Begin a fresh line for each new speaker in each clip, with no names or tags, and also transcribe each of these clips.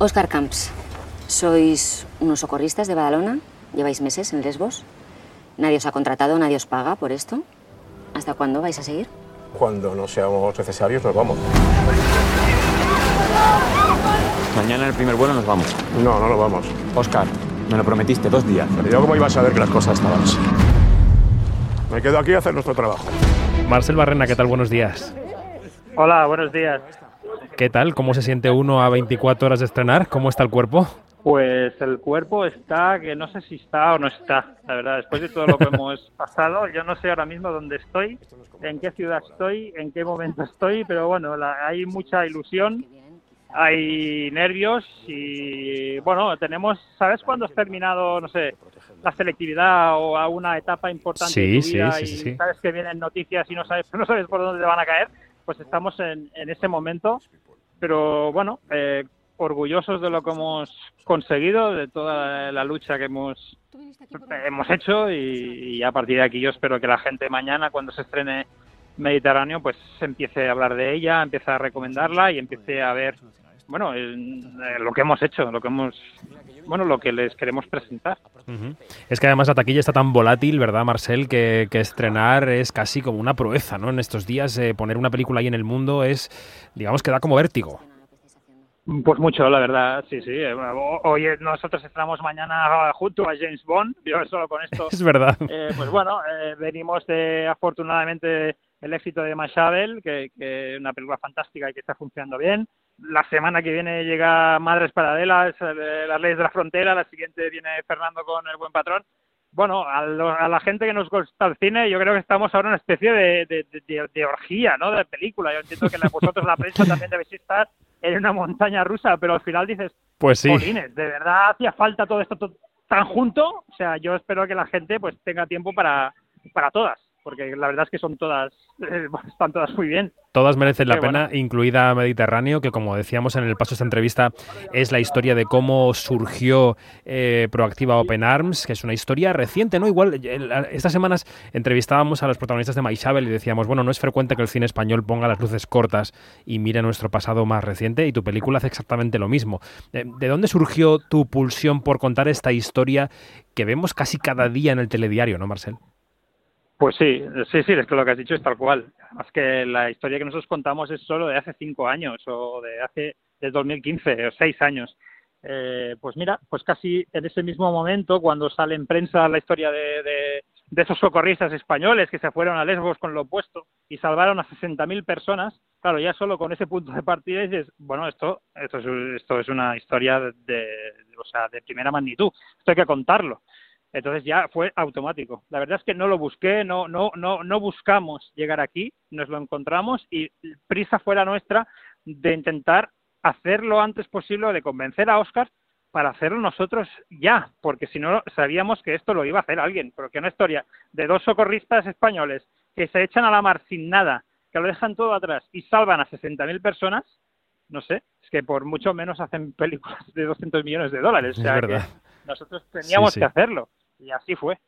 Oscar Camps, sois unos socorristas de Badalona, lleváis meses en Lesbos, nadie os ha contratado, nadie os paga por esto. ¿Hasta cuándo vais a seguir?
Cuando no seamos necesarios nos vamos.
Mañana en el primer vuelo nos vamos.
No, no nos vamos.
Oscar, me lo prometiste dos días.
Pero yo cómo iba a saber que las cosas estaban así. Me quedo aquí a hacer nuestro trabajo.
Marcel Barrena, ¿qué tal? Buenos días.
Hola, buenos días.
¿Qué tal? ¿Cómo se siente uno a 24 horas de estrenar? ¿Cómo está el cuerpo?
Pues el cuerpo está, que no sé si está o no está, la verdad. Después de todo lo que hemos pasado, yo no sé ahora mismo dónde estoy, en qué ciudad estoy, en qué momento estoy, pero bueno, la- hay mucha ilusión, hay nervios y bueno, tenemos, ¿sabes cuándo has terminado, no sé, la selectividad o a una etapa importante
Sí,
de tu
sí, sí,
y
sí, sí.
sabes que vienen noticias y no sabes, no sabes por dónde te van a caer? Pues estamos en, en ese momento, pero bueno, eh, orgullosos de lo que hemos conseguido, de toda la lucha que hemos hemos hecho y, y a partir de aquí yo espero que la gente mañana cuando se estrene Mediterráneo pues empiece a hablar de ella, empiece a recomendarla y empiece a ver bueno en- eh, lo que hemos hecho, lo que hemos bueno lo que les queremos presentar.
Es que además la taquilla está tan volátil, ¿verdad, Marcel? Que, que estrenar es casi como una proeza, ¿no? En estos días eh, poner una película ahí en el mundo es, digamos, que da como vértigo.
Pues mucho, la verdad, sí, sí. Eh, Hoy nosotros estamos mañana junto a James Bond, yo solo con esto
Es verdad.
Eh, pues bueno, eh, venimos de afortunadamente el éxito de Mashabel, que, que es una película fantástica y que está funcionando bien. La semana que viene llega Madres Paralelas, eh, Las Leyes de la Frontera, la siguiente viene Fernando con El Buen Patrón. Bueno, a, lo- a la gente que nos gusta el cine, yo creo que estamos ahora en una especie de, de, de- de orgía, ¿no? De película. Yo entiendo que la- vosotros, la prensa, también debéis estar en una montaña rusa, pero al final dices,
Pues sí.
De verdad hacía falta todo esto to- tan junto. O sea, yo espero que la gente pues tenga tiempo para, para todas, porque la verdad es que son todas, eh, están todas muy bien.
Todas merecen la pena,
bueno.
incluida Mediterráneo, que como decíamos en el paso de esta entrevista, es la historia de cómo surgió eh, Proactiva Open Arms, que es una historia reciente, ¿no? Igual, eh, estas semanas entrevistábamos a los protagonistas de Maishabel y decíamos, bueno, no es frecuente que el cine español ponga las luces cortas y mire nuestro pasado más reciente, y tu película hace exactamente lo mismo. ¿De dónde surgió tu pulsión por contar esta historia que vemos casi cada día en el telediario, ¿no, Marcel?
Pues sí, sí, sí, es que lo que has dicho es tal cual. Más que la historia que nosotros contamos es solo de hace cinco años o de hace de 2015 o seis años. Eh, pues mira, pues casi en ese mismo momento, cuando sale en prensa la historia de, de, de esos socorristas españoles que se fueron a Lesbos con lo opuesto y salvaron a 60.000 personas, claro, ya solo con ese punto de partida dices, bueno, esto, esto, es, esto es una historia de, de- o sea, de primera magnitud, esto hay que contarlo. Entonces ya fue automático. La verdad es que no lo busqué, no, no, no, no buscamos llegar aquí, nos lo encontramos y prisa fue la nuestra de intentar hacer lo antes posible, de convencer a Oscar para hacerlo nosotros ya, porque si no sabíamos que esto lo iba a hacer alguien, pero que una historia de dos socorristas españoles que se echan a la mar sin nada, que lo dejan todo atrás y salvan a 60.000 personas, no sé, es que por mucho menos hacen películas de 200 millones de dólares. O sea,
verdad.
que nosotros teníamos
Sí, sí.
que hacerlo. Y así fue.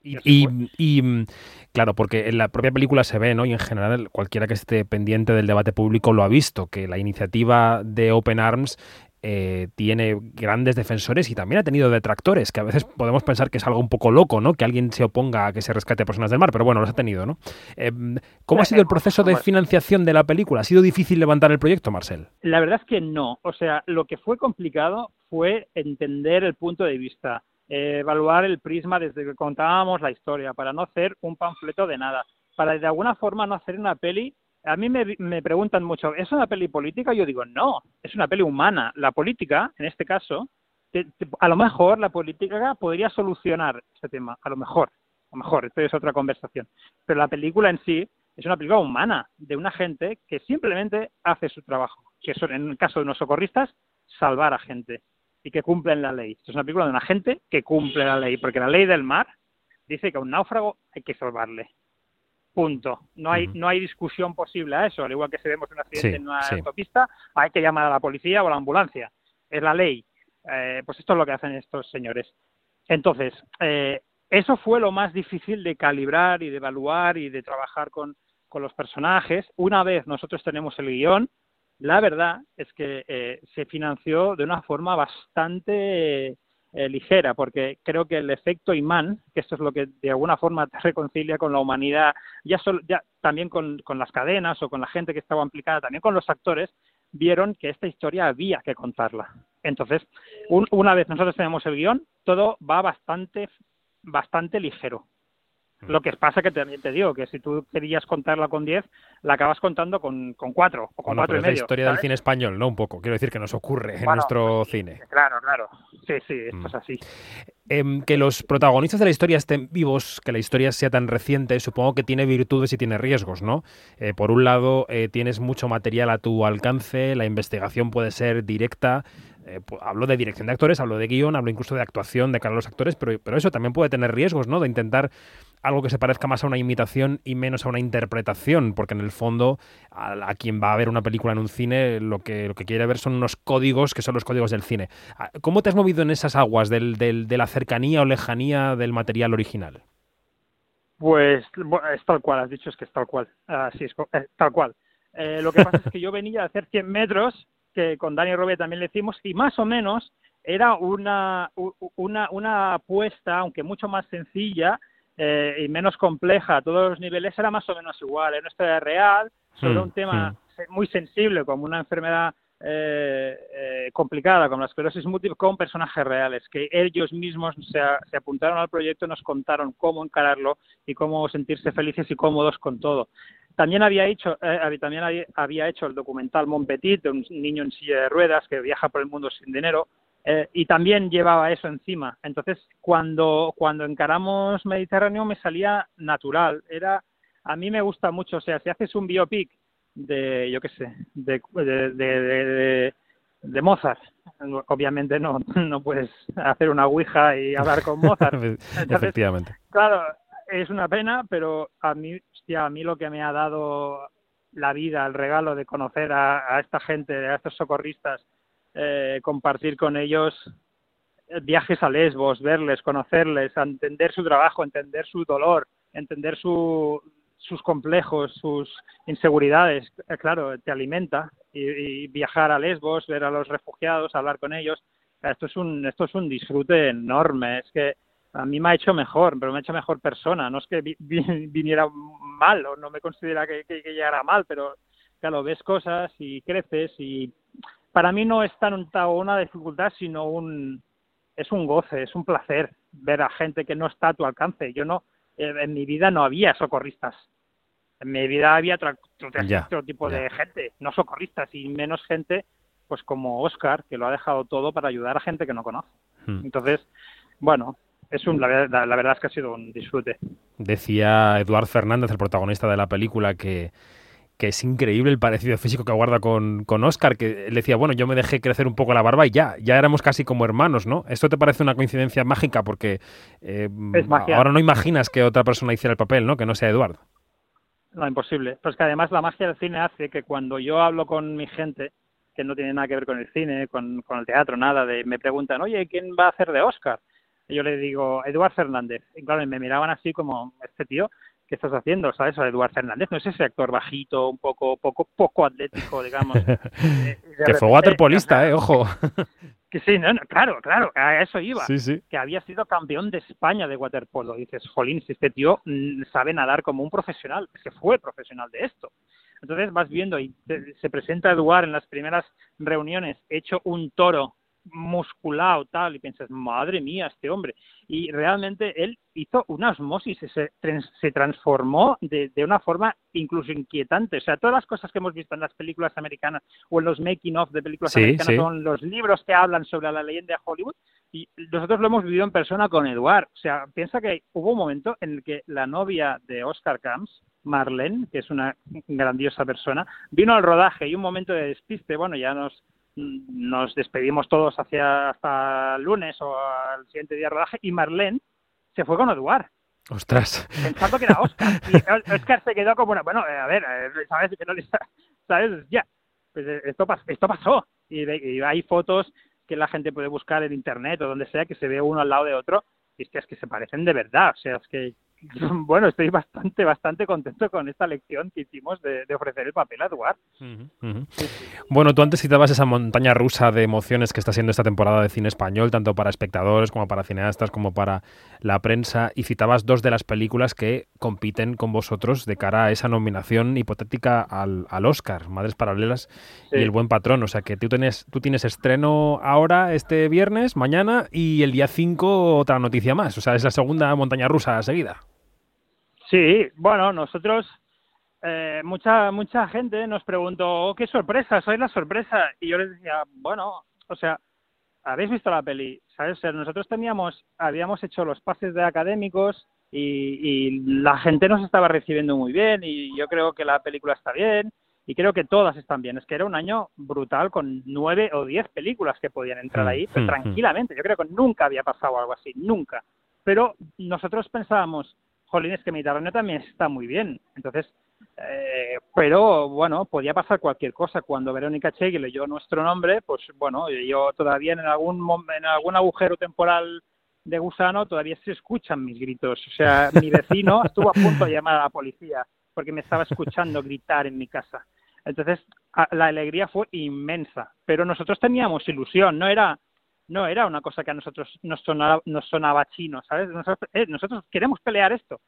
Y,
así
y- y, mm, claro, porque en la propia película se ve, ¿no? Y en general cualquiera que esté pendiente del debate público lo ha visto, que la iniciativa de Open Arms eh, tiene grandes defensores y también ha tenido detractores, que a veces podemos pensar que es algo un poco loco, ¿no? Que alguien se oponga a que se rescate a personas del mar, pero bueno, los ha tenido, ¿no? Eh, ¿Cómo ha sido el proceso de financiación de la película? ¿Ha sido difícil levantar el proyecto, Marcel?
La verdad es que no. O sea, lo que fue complicado fue entender el punto de vista, eh, evaluar el prisma desde que contábamos la historia, para no hacer un panfleto de nada, para de alguna forma no hacer una peli. A mí me, me preguntan mucho, ¿es una peli política? Yo digo, no, es una peli humana. La política, en este caso, te- te- a lo mejor la política podría solucionar este tema, a lo mejor, a lo mejor, esto es otra conversación. Pero la película en sí es una película humana, de una gente que simplemente hace su trabajo, que son, en el caso de unos socorristas, salvar a gente y que cumplen la ley. Esto es una película de una gente que cumple la ley, porque la ley del mar dice que a un náufrago hay que salvarle. Punto. No hay, no hay discusión posible a eso. Al igual que si vemos un accidente
Sí,
en una
sí.
autopista, hay que llamar a la policía o a la ambulancia. Es la ley. Eh, pues esto es lo que hacen estos señores. Entonces, eh, eso fue lo más difícil de calibrar y de evaluar y de trabajar con, con los personajes. Una vez nosotros tenemos el guion, La verdad es que eh, se financió de una forma bastante eh, ligera, porque creo que el efecto imán, que esto es lo que de alguna forma te reconcilia con la humanidad, ya, ya también con, las cadenas o con la gente que estaba implicada, también con los actores, vieron que esta historia había que contarla. Entonces, una vez nosotros tenemos el guion, todo va bastante, bastante ligero. Lo que pasa que también te digo que si tú querías contarla con 10, la acabas contando con, con 4 o con 4 y medio.
Es la historia del cine español, ¿no? Un poco. Quiero decir que nos ocurre en nuestro cine.
Claro, claro. Sí, sí, esto mm. es así.
Em, que los protagonistas de la historia estén vivos, que la historia sea tan reciente, supongo que tiene virtudes y tiene riesgos, ¿no? Eh, por un lado, eh, tienes mucho material a tu alcance, la investigación puede ser directa, eh, hablo de dirección de actores, hablo de guion, hablo incluso de actuación de cara a los actores, pero, pero eso también puede tener riesgos, ¿no? De intentar algo que se parezca más a una imitación y menos a una interpretación, porque en el fondo a, quien va a ver una película en un cine lo que, lo que quiere ver son unos códigos que son los códigos del cine. Ah, ¿Cómo te has movido en esas aguas del, de la cercanía o lejanía del material original?
Pues es tal cual, has dicho es que es tal cual, así es, eh, tal cual. Eh, lo que pasa es que yo venía a hacer 100 metros que con Dani Robé también le hicimos, y más o menos era una, una, una apuesta, aunque mucho más sencilla eh, y menos compleja a todos los niveles, era más o menos igual. En nuestra real, sobre hmm, un tema muy sensible como una enfermedad eh, eh, complicada como la esclerosis múltiple con personajes reales, que ellos mismos se, se, apuntaron al proyecto y nos contaron cómo encararlo y cómo sentirse felices y cómodos con todo. También había hecho, eh, también había hecho el documental Mon Petit, de un niño en silla de ruedas que viaja por el mundo sin dinero, eh, y también llevaba eso encima. Entonces, cuando, cuando encaramos Mediterráneo me salía natural. Era, a mí me gusta mucho, o sea, si haces un biopic de, yo qué sé, de, de, de, de Mozart. Obviamente no, no puedes hacer una ouija y hablar con Mozart.
Efectivamente.
Claro, es una pena, pero a mí, hostia, a mí lo que me ha dado la vida, el regalo de conocer a, esta gente, a estos socorristas, eh, compartir con ellos eh, viajes a Lesbos, verles, conocerles, entender su trabajo, entender su dolor, entender su, sus complejos, sus inseguridades, eh, claro, te alimenta. Y, viajar a Lesbos, ver a los refugiados, hablar con ellos, esto es un esto es un disfrute enorme, es que a mí me ha hecho mejor, pero me ha hecho mejor persona. No es que viniera mal o no me considera que, que, llegara mal, pero claro, ves cosas y creces y para mí no es tanto una dificultad, sino un es un goce, es un placer ver a gente que no está a tu alcance. Yo no, eh, en mi vida no había socorristas. En mi vida había otro, tipo de gente, no socorristas y menos gente, pues como Oscar, que lo ha dejado todo para ayudar a gente que no conoce. Hmm. Entonces, bueno, es un, la, verdad es que ha sido un disfrute.
Decía Eduard Fernández, el protagonista de la película, que, que es increíble el parecido físico que guarda con, con Oscar, que le decía, bueno, yo me dejé crecer un poco la barba y ya, ya éramos casi como hermanos, ¿no? ¿Esto te parece una coincidencia mágica? Porque eh, ahora no imaginas que otra persona hiciera el papel, ¿no? Que no sea Eduard.
No, imposible. Pues que además la magia del cine hace que cuando yo hablo con mi gente, que no tiene nada que ver con el cine, con, con el teatro, nada, de me preguntan, oye, ¿quién va a hacer de Oscar? Yo le digo, Eduard Fernández. Y claro, me miraban así como, este tío, ¿qué estás haciendo? ¿Sabes? O Eduard Fernández, no es ese actor bajito, un poco, poco, poco atlético, digamos.
que fue waterpolista, eh, ojo.
que sí, no, claro, claro, a eso iba. Sí, sí. Que había sido campeón de España de waterpolo. dices, jolín, si este tío mm, sabe nadar como un profesional, es que fue profesional de esto. Entonces vas viendo y se presenta Eduard en las primeras reuniones hecho un toro musculado, tal, y piensas, madre mía, este hombre. Y realmente él hizo una osmosis, se, se transformó de, de, una forma incluso inquietante. O sea, todas las cosas que hemos visto en las películas americanas o en los making of de películas americanas son los libros que hablan sobre la leyenda de Hollywood. Y nosotros lo hemos vivido en persona con Eduard. O sea, piensa que hubo un momento en el que la novia de Oscar Camps, Marlene, que es una grandiosa persona, vino al rodaje y un momento de despiste, bueno, ya nos nos despedimos todos hacia hasta el lunes o al siguiente día de rodaje y Marlene se fue con Eduard.
Ostras.
Pensando que era Oscar. Y Oscar se quedó como una, bueno, eh, a ver, eh, sabes que no le sabes, ya. Pues eh, esto, esto pasó. Y, hay fotos que la gente puede buscar en internet o donde sea que se ve uno al lado de otro y es que, es que se parecen de verdad. O sea, es que bueno, estoy bastante, bastante contento con esta lección que hicimos de, ofrecer el papel a Eduard.
Bueno, tú antes citabas esa montaña rusa de emociones que está siendo esta temporada de cine español, tanto para espectadores como para cineastas, como para la prensa, y citabas dos de las películas que compiten con vosotros de cara a esa nominación hipotética al, al Oscar, Madres Paralelas y El Buen Patrón. O sea que tú tienes, tú tienes estreno ahora, este viernes, mañana, y el día 5 otra noticia más. O sea, es la segunda montaña rusa seguida.
Sí, bueno, nosotros, eh, mucha mucha gente nos preguntó, oh, qué sorpresa, soy la sorpresa. Y yo les decía, bueno, o sea, habéis visto la peli, ¿sabes? nosotros teníamos, habíamos hecho los pases de académicos y, y la gente nos estaba recibiendo muy bien y yo creo que la película está bien y creo que todas están bien. Es que era un año brutal con nueve o diez películas que podían entrar mm, ahí mm, mm. tranquilamente. Yo creo que nunca había pasado algo así, nunca. Pero nosotros pensábamos, jolín, es que Mediterráneo también está muy bien. Entonces, eh, pero bueno, podía pasar cualquier cosa. Cuando Verónica Chegui leyó nuestro nombre, pues bueno, yo todavía en algún, en algún agujero temporal de gusano todavía se escuchan mis gritos. O sea, mi vecino estuvo a punto de llamar a la policía porque me estaba escuchando gritar en mi casa. Entonces, la alegría fue inmensa, pero nosotros teníamos ilusión, no era no era una cosa que a nosotros nos sonaba, nos sonaba chino, ¿sabes? Nosotros, eh, nosotros queremos pelear esto.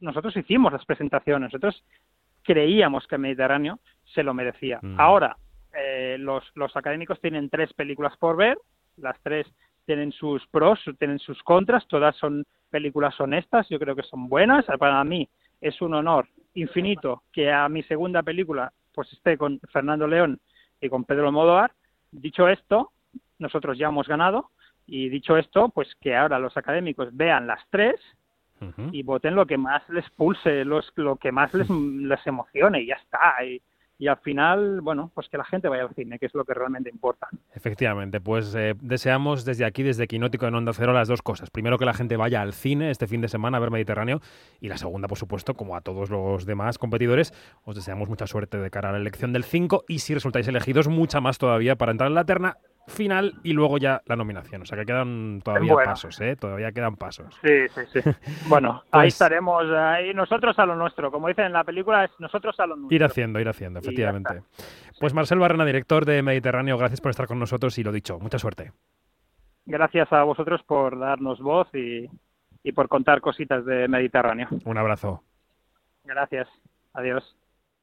nosotros hicimos las presentaciones, nosotros creíamos que el Mediterráneo se lo merecía. Mm. Ahora, eh, los, los académicos tienen tres películas por ver, las tres tienen sus pros, tienen sus contras, todas son películas honestas, yo creo que son buenas. Para mí es un honor infinito que a mi segunda película pues esté con Fernando León y con Pedro Almodóvar. Dicho esto, nosotros ya hemos ganado y dicho esto, pues que ahora los académicos vean las tres y voten lo que más les pulse, los, lo que más les, les emocione y ya está. Y, y al final, bueno, pues que la gente vaya al cine, que es lo que realmente importa.
Efectivamente, pues eh, deseamos desde aquí, desde Quinótico en Onda Cero, las dos cosas. Primero, que la gente vaya al cine este fin de semana a ver Mediterráneo y la segunda, por supuesto, como a todos los demás competidores, os deseamos mucha suerte de cara a la elección del 5 y si resultáis elegidos, mucha más todavía para entrar en la terna final y luego ya la nominación. O sea que quedan todavía pasos, ¿eh? Todavía quedan pasos.
Sí, sí, sí. Bueno, ahí pues estaremos, ahí nosotros a lo nuestro. Como dicen en la película, es nosotros a lo nuestro.
Ir haciendo, ir haciendo, efectivamente. Pues Marcel Barrena, director de Mediterráneo, gracias por estar con nosotros y lo dicho, mucha suerte.
Gracias a vosotros por darnos voz y, y por contar cositas de Mediterráneo.
Un abrazo.
Gracias. Adiós.